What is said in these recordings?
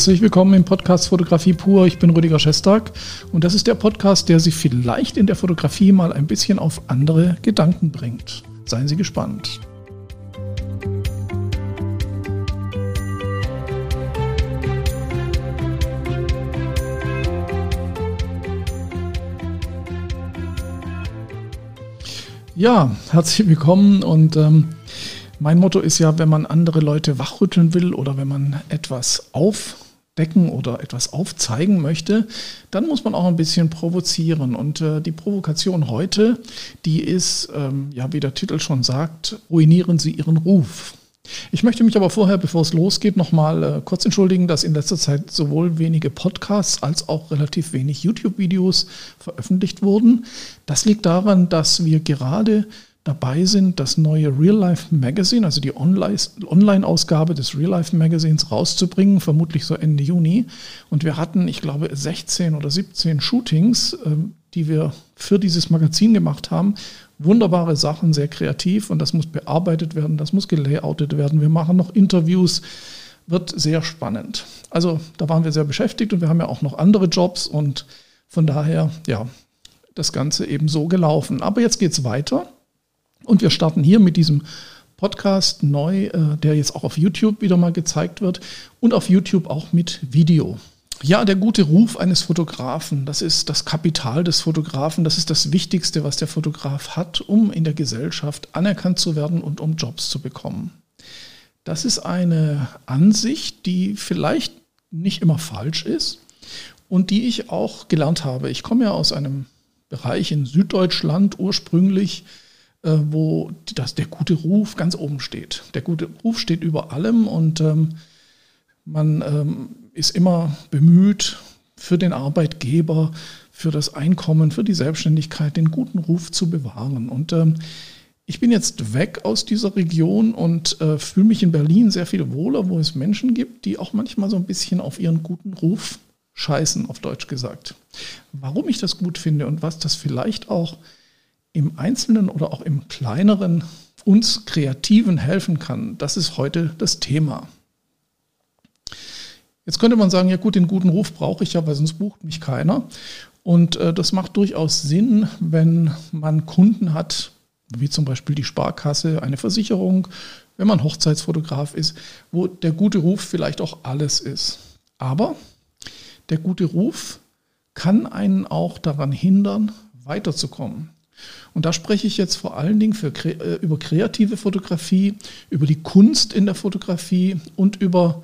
Herzlich willkommen im Podcast Fotografie pur. Ich bin Rüdiger Schestag und das ist der Podcast, der Sie vielleicht in der Fotografie mal ein bisschen auf andere Gedanken bringt. Seien Sie gespannt. Ja, herzlich willkommen und ähm, mein Motto ist ja, wenn man andere Leute wachrütteln will oder wenn man etwas aufdecken oder etwas aufzeigen möchte, dann muss man auch ein bisschen provozieren. Und äh, die Provokation heute, die ist, ähm, ja, wie der Titel schon sagt, ruinieren Sie Ihren Ruf. Ich möchte mich aber vorher, bevor es losgeht, nochmal äh, kurz entschuldigen, dass in letzter Zeit sowohl wenige Podcasts als auch relativ wenig YouTube-Videos veröffentlicht wurden. Das liegt daran, dass wir gerade dabei sind, das neue Real Life Magazine, also die Online-Ausgabe des Real Life Magazines rauszubringen, vermutlich so Ende Juni. Und wir hatten, ich glaube, 16 oder 17 Shootings, ähm, die wir für dieses Magazin gemacht haben. Wunderbare Sachen, sehr kreativ und das muss bearbeitet werden, das muss gelayoutet werden. Wir machen noch Interviews, wird sehr spannend. Also da waren wir sehr beschäftigt und wir haben ja auch noch andere Jobs und von daher, ja, das Ganze eben so gelaufen. Aber jetzt geht es weiter. Und wir starten hier mit diesem Podcast neu, äh, der jetzt auch auf YouTube wieder mal gezeigt wird und auf YouTube auch mit Video. Ja, der gute Ruf eines Fotografen, das ist das Kapital des Fotografen, das ist das Wichtigste, was der Fotograf hat, um in der Gesellschaft anerkannt zu werden und um Jobs zu bekommen. Das ist eine Ansicht, die vielleicht nicht immer falsch ist und die ich auch gelernt habe. Ich komme ja aus einem Bereich in Süddeutschland ursprünglich, wo das, der gute Ruf ganz oben steht. Der gute Ruf steht über allem und ähm, man ähm, ist immer bemüht, für den Arbeitgeber, für das Einkommen, für die Selbstständigkeit den guten Ruf zu bewahren. Und ähm, ich bin jetzt weg aus dieser Region und äh, fühle mich in Berlin sehr viel wohler, wo es Menschen gibt, die auch manchmal so ein bisschen auf ihren guten Ruf scheißen, auf Deutsch gesagt. Warum ich das gut finde und was das vielleicht auch im Einzelnen oder auch im Kleineren uns Kreativen helfen kann, das ist heute das Thema. Jetzt könnte man sagen, ja gut, den guten Ruf brauche ich ja, weil sonst bucht mich keiner. Und äh, das macht durchaus Sinn, wenn man Kunden hat, wie zum Beispiel die Sparkasse, eine Versicherung, wenn man Hochzeitsfotograf ist, wo der gute Ruf vielleicht auch alles ist. Aber der gute Ruf kann einen auch daran hindern, weiterzukommen. Und da spreche ich jetzt vor allen Dingen für, äh, über kreative Fotografie, über die Kunst in der Fotografie und über,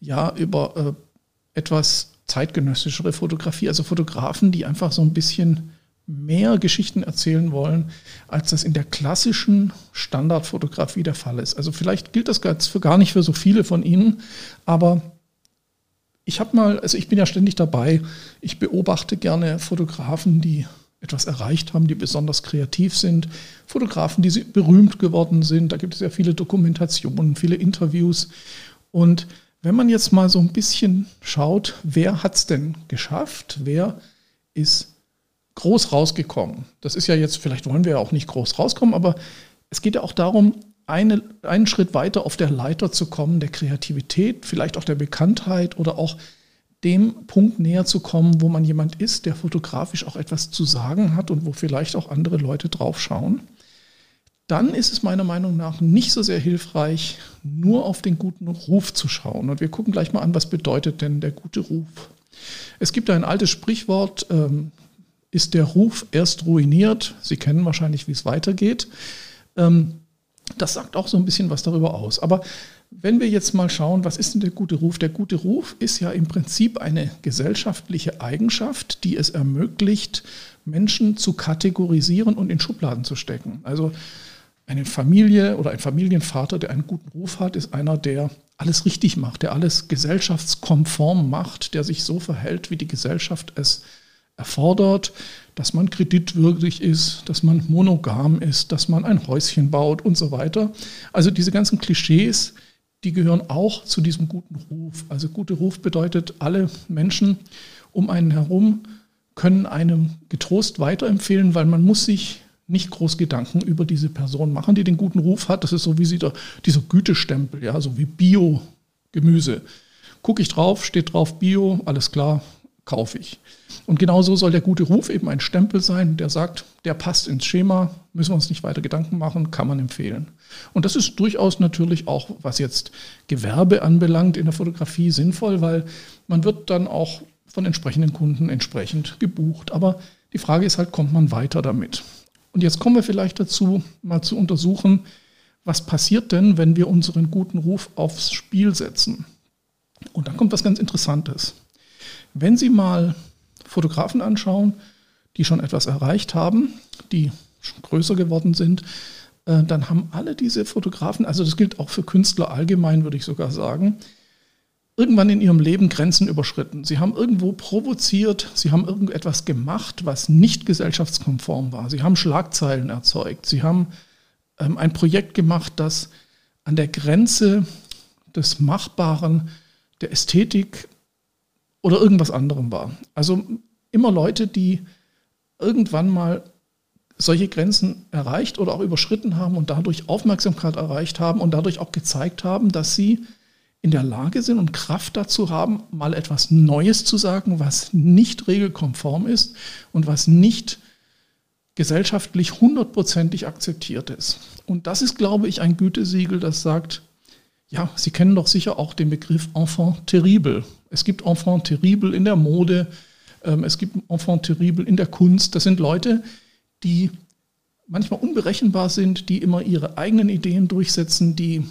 ja, über äh, etwas zeitgenössischere Fotografie, also Fotografen, die einfach so ein bisschen mehr Geschichten erzählen wollen, als das in der klassischen Standardfotografie der Fall ist. Also vielleicht gilt das für gar nicht für so viele von Ihnen, aber ich habe mal, also ich bin ja ständig dabei, ich beobachte gerne Fotografen, die etwas erreicht haben, die besonders kreativ sind, Fotografen, die berühmt geworden sind. Da gibt es ja viele Dokumentationen, viele Interviews. Und wenn man jetzt mal so ein bisschen schaut, wer hat es denn geschafft? Wer ist groß rausgekommen? Das ist ja jetzt, vielleicht wollen wir ja auch nicht groß rauskommen, aber es geht ja auch darum, eine, einen Schritt weiter auf der Leiter zu kommen, der Kreativität, vielleicht auch der Bekanntheit oder auch dem Punkt näher zu kommen, wo man jemand ist, der fotografisch auch etwas zu sagen hat und wo vielleicht auch andere Leute drauf schauen, dann ist es meiner Meinung nach nicht so sehr hilfreich, nur auf den guten Ruf zu schauen. Und wir gucken gleich mal an, was bedeutet denn der gute Ruf. Es gibt ein altes Sprichwort, ähm, ist der Ruf erst ruiniert? Sie kennen wahrscheinlich, wie es weitergeht. Ähm, das sagt auch so ein bisschen was darüber aus. Aber wenn wir jetzt mal schauen, was ist denn der gute Ruf? Der gute Ruf ist ja im Prinzip eine gesellschaftliche Eigenschaft, die es ermöglicht, Menschen zu kategorisieren und in Schubladen zu stecken. Also eine Familie oder ein Familienvater, der einen guten Ruf hat, ist einer, der alles richtig macht, der alles gesellschaftskonform macht, der sich so verhält, wie die Gesellschaft es erfordert, dass man kreditwürdig ist, dass man monogam ist, dass man ein Häuschen baut und so weiter. Also diese ganzen Klischees, die gehören auch zu diesem guten Ruf. Also guter Ruf bedeutet, alle Menschen um einen herum können einem getrost weiterempfehlen, weil man muss sich nicht groß Gedanken über diese Person machen, die den guten Ruf hat. Das ist so wie sie da, dieser Gütestempel, ja, so wie Bio-Gemüse. gucke ich drauf, steht drauf Bio, alles klar, kaufe ich. Und genauso soll der gute Ruf eben ein Stempel sein, der sagt, der passt ins Schema, müssen wir uns nicht weiter Gedanken machen, kann man empfehlen. Und das ist durchaus natürlich auch, was jetzt Gewerbe anbelangt in der Fotografie, sinnvoll, weil man wird dann auch von entsprechenden Kunden entsprechend gebucht. Aber die Frage ist halt, kommt man weiter damit? Und jetzt kommen wir vielleicht dazu, mal zu untersuchen, was passiert denn, wenn wir unseren guten Ruf aufs Spiel setzen? Und dann kommt was ganz Interessantes. Wenn Sie mal Fotografen anschauen, die schon etwas erreicht haben, die größer geworden sind, äh, dann haben alle diese Fotografen, also das gilt auch für Künstler allgemein, würde ich sogar sagen, irgendwann in ihrem Leben Grenzen überschritten. Sie haben irgendwo provoziert, sie haben irgendetwas gemacht, was nicht gesellschaftskonform war. Sie haben Schlagzeilen erzeugt, sie haben ähm, ein Projekt gemacht, das an der Grenze des Machbaren, der Ästhetik oder irgendwas anderem war. Also immer Leute, die irgendwann mal solche Grenzen erreicht oder auch überschritten haben und dadurch Aufmerksamkeit erreicht haben und dadurch auch gezeigt haben, dass sie in der Lage sind und Kraft dazu haben, mal etwas Neues zu sagen, was nicht regelkonform ist und was nicht gesellschaftlich hundertprozentig akzeptiert ist. Und das ist, glaube ich, ein Gütesiegel, das sagt, ja, Sie kennen doch sicher auch den Begriff Enfant terrible. Es gibt Enfant terrible in der Mode, ähm, es gibt Enfant terrible in der Kunst. Das sind Leute, die manchmal unberechenbar sind, die immer ihre eigenen Ideen durchsetzen, die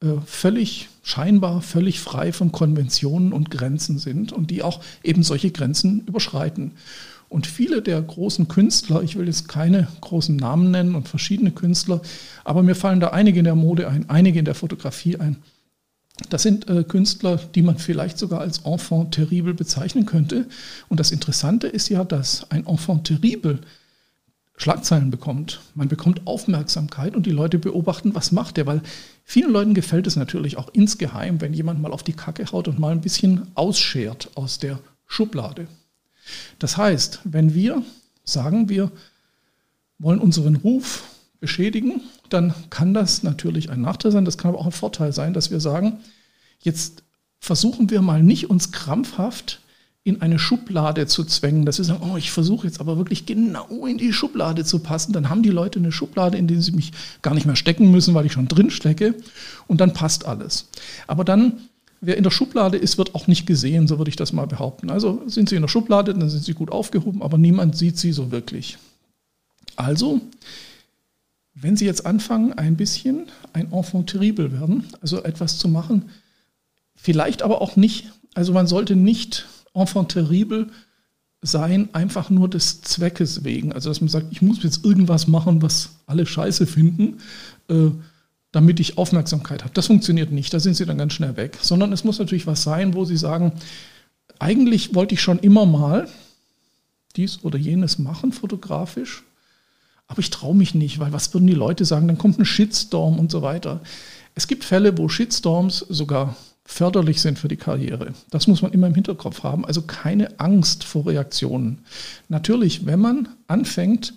äh, völlig scheinbar völlig frei von Konventionen und Grenzen sind und die auch eben solche Grenzen überschreiten. Und viele der großen Künstler, ich will jetzt keine großen Namen nennen und verschiedene Künstler, aber mir fallen da einige in der Mode ein, einige in der Fotografie ein. Das sind äh, Künstler, die man vielleicht sogar als Enfant terrible bezeichnen könnte. Und das Interessante ist ja, dass ein Enfant terrible Schlagzeilen bekommt. Man bekommt Aufmerksamkeit und die Leute beobachten, was macht der, weil vielen Leuten gefällt es natürlich auch insgeheim, wenn jemand mal auf die Kacke haut und mal ein bisschen ausschert aus der Schublade. Das heißt, wenn wir sagen, wir wollen unseren Ruf beschädigen, dann kann das natürlich ein Nachteil sein, das kann aber auch ein Vorteil sein, dass wir sagen, jetzt versuchen wir mal nicht uns krampfhaft in eine Schublade zu zwängen, dass wir sagen, oh, ich versuche jetzt aber wirklich genau in die Schublade zu passen, dann haben die Leute eine Schublade, in die sie mich gar nicht mehr stecken müssen, weil ich schon drin stecke und dann passt alles. Aber dann Wer in der Schublade ist, wird auch nicht gesehen, so würde ich das mal behaupten. Also sind Sie in der Schublade, dann sind Sie gut aufgehoben, aber niemand sieht Sie so wirklich. Also, wenn Sie jetzt anfangen, ein bisschen ein Enfant terrible werden, also etwas zu machen, vielleicht aber auch nicht, also man sollte nicht Enfant terrible sein, einfach nur des Zweckes wegen. Also, dass man sagt, ich muss jetzt irgendwas machen, was alle scheiße finden. Äh, damit ich Aufmerksamkeit habe. Das funktioniert nicht, da sind sie dann ganz schnell weg. Sondern es muss natürlich was sein, wo sie sagen, eigentlich wollte ich schon immer mal dies oder jenes machen, fotografisch, aber ich traue mich nicht, weil was würden die Leute sagen? Dann kommt ein Shitstorm und so weiter. Es gibt Fälle, wo Shitstorms sogar förderlich sind für die Karriere. Das muss man immer im Hinterkopf haben. Also keine Angst vor Reaktionen. Natürlich, wenn man anfängt,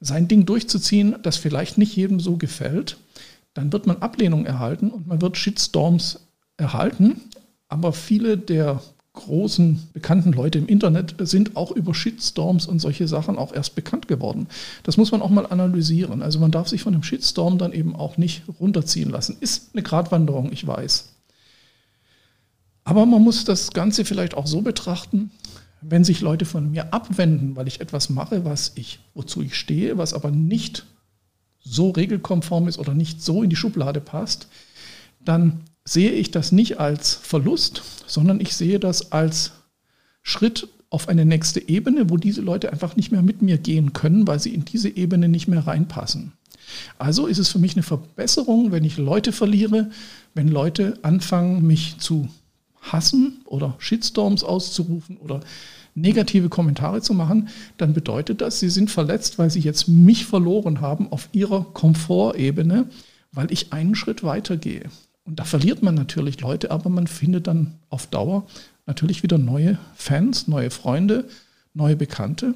sein Ding durchzuziehen, das vielleicht nicht jedem so gefällt, dann wird man Ablehnung erhalten und man wird Shitstorms erhalten. Aber viele der großen bekannten Leute im Internet sind auch über Shitstorms und solche Sachen auch erst bekannt geworden. Das muss man auch mal analysieren. Also man darf sich von dem Shitstorm dann eben auch nicht runterziehen lassen. Ist eine Gratwanderung, ich weiß. Aber man muss das Ganze vielleicht auch so betrachten, wenn sich Leute von mir abwenden, weil ich etwas mache, was ich, wozu ich stehe, was aber nicht so regelkonform ist oder nicht so in die Schublade passt, dann sehe ich das nicht als Verlust, sondern ich sehe das als Schritt auf eine nächste Ebene, wo diese Leute einfach nicht mehr mit mir gehen können, weil sie in diese Ebene nicht mehr reinpassen. Also ist es für mich eine Verbesserung, wenn ich Leute verliere, wenn Leute anfangen, mich zu hassen oder Shitstorms auszurufen oder negative Kommentare zu machen, dann bedeutet das, sie sind verletzt, weil sie jetzt mich verloren haben auf ihrer Komfortebene, weil ich einen Schritt weiter gehe. Und da verliert man natürlich Leute, aber man findet dann auf Dauer natürlich wieder neue Fans, neue Freunde, neue Bekannte.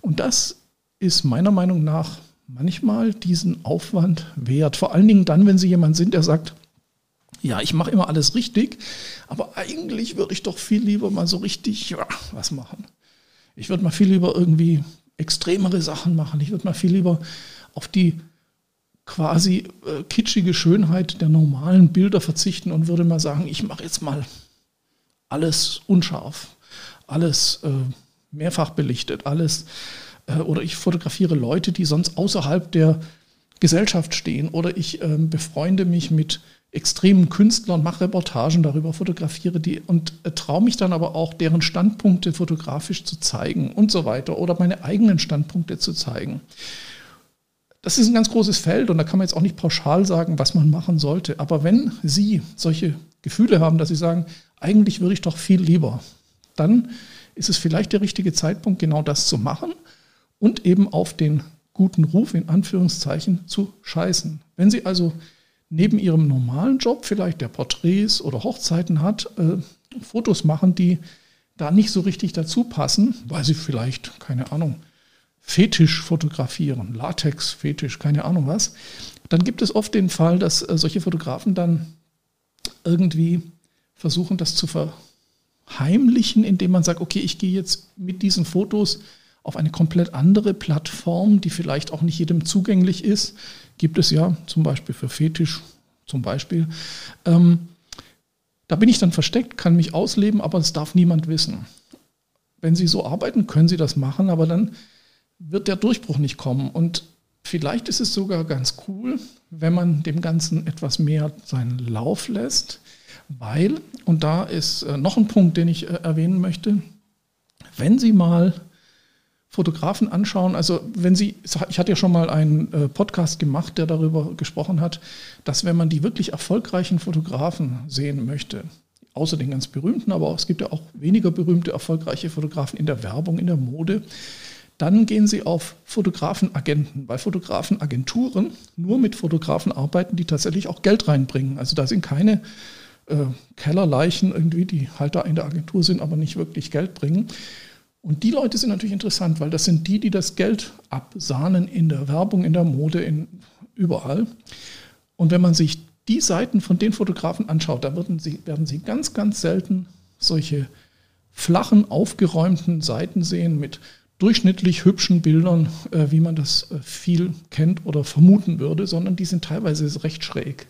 Und das ist meiner Meinung nach manchmal diesen Aufwand wert. Vor allen Dingen dann, wenn Sie jemand sind, der sagt, ja, ich mache immer alles richtig, aber eigentlich würde ich doch viel lieber mal so richtig ja, was machen. Ich würde mal viel lieber irgendwie extremere Sachen machen. Ich würde mal viel lieber auf die quasi äh, kitschige Schönheit der normalen Bilder verzichten und würde mal sagen, ich mache jetzt mal alles unscharf, alles äh, mehrfach belichtet, alles äh, oder ich fotografiere Leute, die sonst außerhalb der Gesellschaft stehen oder ich ähm, befreunde mich mit extremen Künstlern, mache Reportagen darüber, fotografiere die und traue mich dann aber auch, deren Standpunkte fotografisch zu zeigen und so weiter oder meine eigenen Standpunkte zu zeigen. Das ist ein ganz großes Feld und da kann man jetzt auch nicht pauschal sagen, was man machen sollte. Aber wenn Sie solche Gefühle haben, dass Sie sagen, eigentlich würde ich doch viel lieber, dann ist es vielleicht der richtige Zeitpunkt, genau das zu machen und eben auf den guten Ruf in Anführungszeichen zu scheißen. Wenn Sie also neben Ihrem normalen Job vielleicht der Porträts oder Hochzeiten hat, äh, Fotos machen, die da nicht so richtig dazu passen, weil Sie vielleicht, keine Ahnung, Fetisch fotografieren, Latex-Fetisch, keine Ahnung was, dann gibt es oft den Fall, dass äh, solche Fotografen dann irgendwie versuchen, das zu verheimlichen, indem man sagt, okay, ich gehe jetzt mit diesen Fotos auf eine komplett andere Plattform, die vielleicht auch nicht jedem zugänglich ist. Gibt es ja zum Beispiel für Fetisch, zum Beispiel. Ähm, da bin ich dann versteckt, kann mich ausleben, aber das darf niemand wissen. Wenn Sie so arbeiten, können Sie das machen, aber dann wird der Durchbruch nicht kommen. Und vielleicht ist es sogar ganz cool, wenn man dem Ganzen etwas mehr seinen Lauf lässt, weil, und da ist äh, noch ein Punkt, den ich äh, erwähnen möchte, wenn Sie mal Fotografen anschauen, also wenn Sie, ich hatte ja schon mal einen äh, Podcast gemacht, der darüber gesprochen hat, dass wenn man die wirklich erfolgreichen Fotografen sehen möchte, außer den ganz berühmten, aber es gibt ja auch weniger berühmte, erfolgreiche Fotografen in der Werbung, in der Mode, dann gehen Sie auf Fotografenagenten, weil Fotografenagenturen nur mit Fotografen arbeiten, die tatsächlich auch Geld reinbringen. Also da sind keine äh, Kellerleichen irgendwie, die halt da in der Agentur sind, aber nicht wirklich Geld bringen. Und die Leute sind natürlich interessant, weil das sind die, die das Geld absahnen in der Werbung, in der Mode, in überall. Und wenn man sich die Seiten von den Fotografen anschaut, da werden sie, werden sie ganz, ganz selten solche flachen, aufgeräumten Seiten sehen mit durchschnittlich hübschen Bildern, äh, wie man das äh, viel kennt oder vermuten würde, sondern die sind teilweise recht schräg.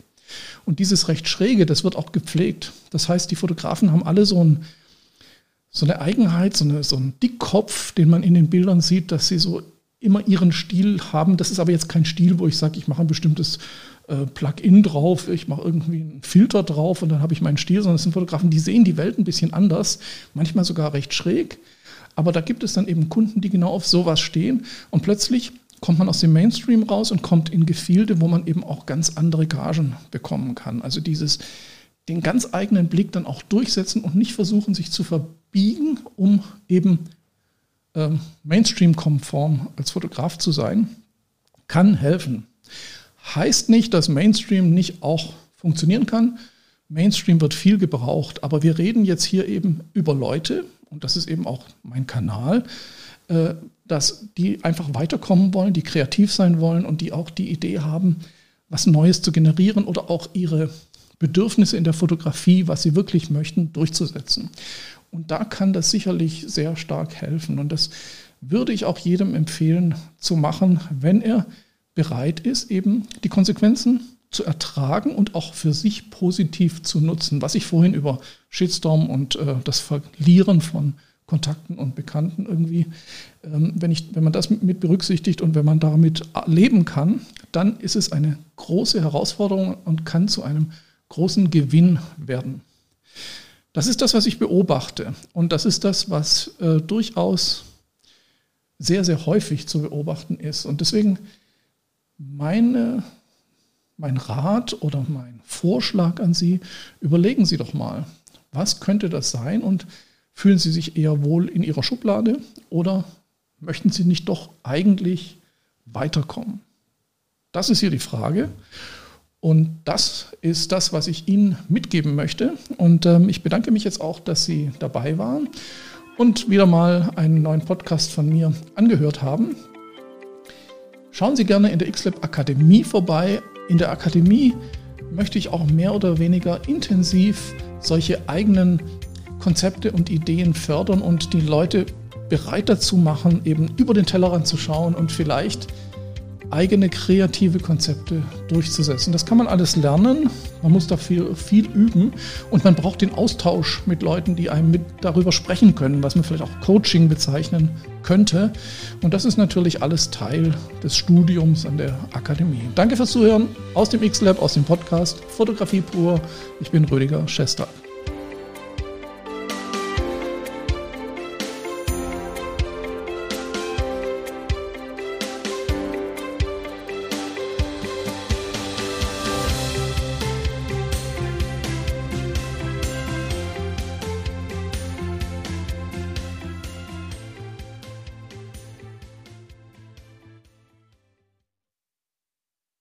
Und dieses recht schräge, das wird auch gepflegt. Das heißt, die Fotografen haben alle so, ein, so eine Eigenheit, so, eine, so einen Dickkopf, den man in den Bildern sieht, dass sie so immer ihren Stil haben. Das ist aber jetzt kein Stil, wo ich sage, ich mache ein bestimmtes äh, Plugin drauf, ich mache irgendwie einen Filter drauf und dann habe ich meinen Stil, sondern es sind Fotografen, die sehen die Welt ein bisschen anders, manchmal sogar recht schräg. Aber da gibt es dann eben Kunden, die genau auf sowas stehen und plötzlich kommt man aus dem Mainstream raus und kommt in Gefilde, wo man eben auch ganz andere Gagen bekommen kann. Also dieses den ganz eigenen Blick dann auch durchsetzen und nicht versuchen, sich zu verbiegen, um eben ähm, Mainstream-konform als Fotograf zu sein, kann helfen. Heißt nicht, dass Mainstream nicht auch funktionieren kann. Mainstream wird viel gebraucht, aber wir reden jetzt hier eben über Leute, und das ist eben auch mein Kanal, äh, dass die einfach weiterkommen wollen, die kreativ sein wollen und die auch die Idee haben, was Neues zu generieren oder auch ihre Bedürfnisse in der Fotografie, was sie wirklich möchten, durchzusetzen. Und da kann das sicherlich sehr stark helfen. Und das würde ich auch jedem empfehlen zu machen, wenn er bereit ist, eben die Konsequenzen zu ertragen und auch für sich positiv zu nutzen. Was ich vorhin über Shitstorm und äh, das Verlieren von Kontakten und Bekannten irgendwie, ähm, wenn, ich, wenn man das mit berücksichtigt und wenn man damit leben kann, dann ist es eine große Herausforderung und kann zu einem großen Gewinn werden. Das ist das, was ich beobachte. Und das ist das, was äh, durchaus sehr, sehr häufig zu beobachten ist. Und deswegen meine mein Rat oder mein Vorschlag an Sie, überlegen Sie doch mal, was könnte das sein und fühlen Sie sich eher wohl in Ihrer Schublade oder möchten Sie nicht doch eigentlich weiterkommen? Das ist hier die Frage. Und das ist das, was ich Ihnen mitgeben möchte. Und ähm, ich bedanke mich jetzt auch, dass Sie dabei waren und wieder mal einen neuen Podcast von mir angehört haben. Schauen Sie gerne in der XLab Akademie vorbei in der Akademie möchte ich auch mehr oder weniger intensiv solche eigenen Konzepte und Ideen fördern und die Leute bereit dazu machen, eben über den Tellerrand zu schauen und vielleicht eigene kreative Konzepte durchzusetzen. Das kann man alles lernen, man muss dafür viel üben und man braucht den Austausch mit Leuten, die einem mit darüber sprechen können, was man vielleicht auch Coaching bezeichnen könnte. Und das ist natürlich alles Teil des Studiums an der Akademie. Danke fürs Zuhören aus dem X-Lab, aus dem Podcast Fotografie pur. Ich bin Rüdiger Schester.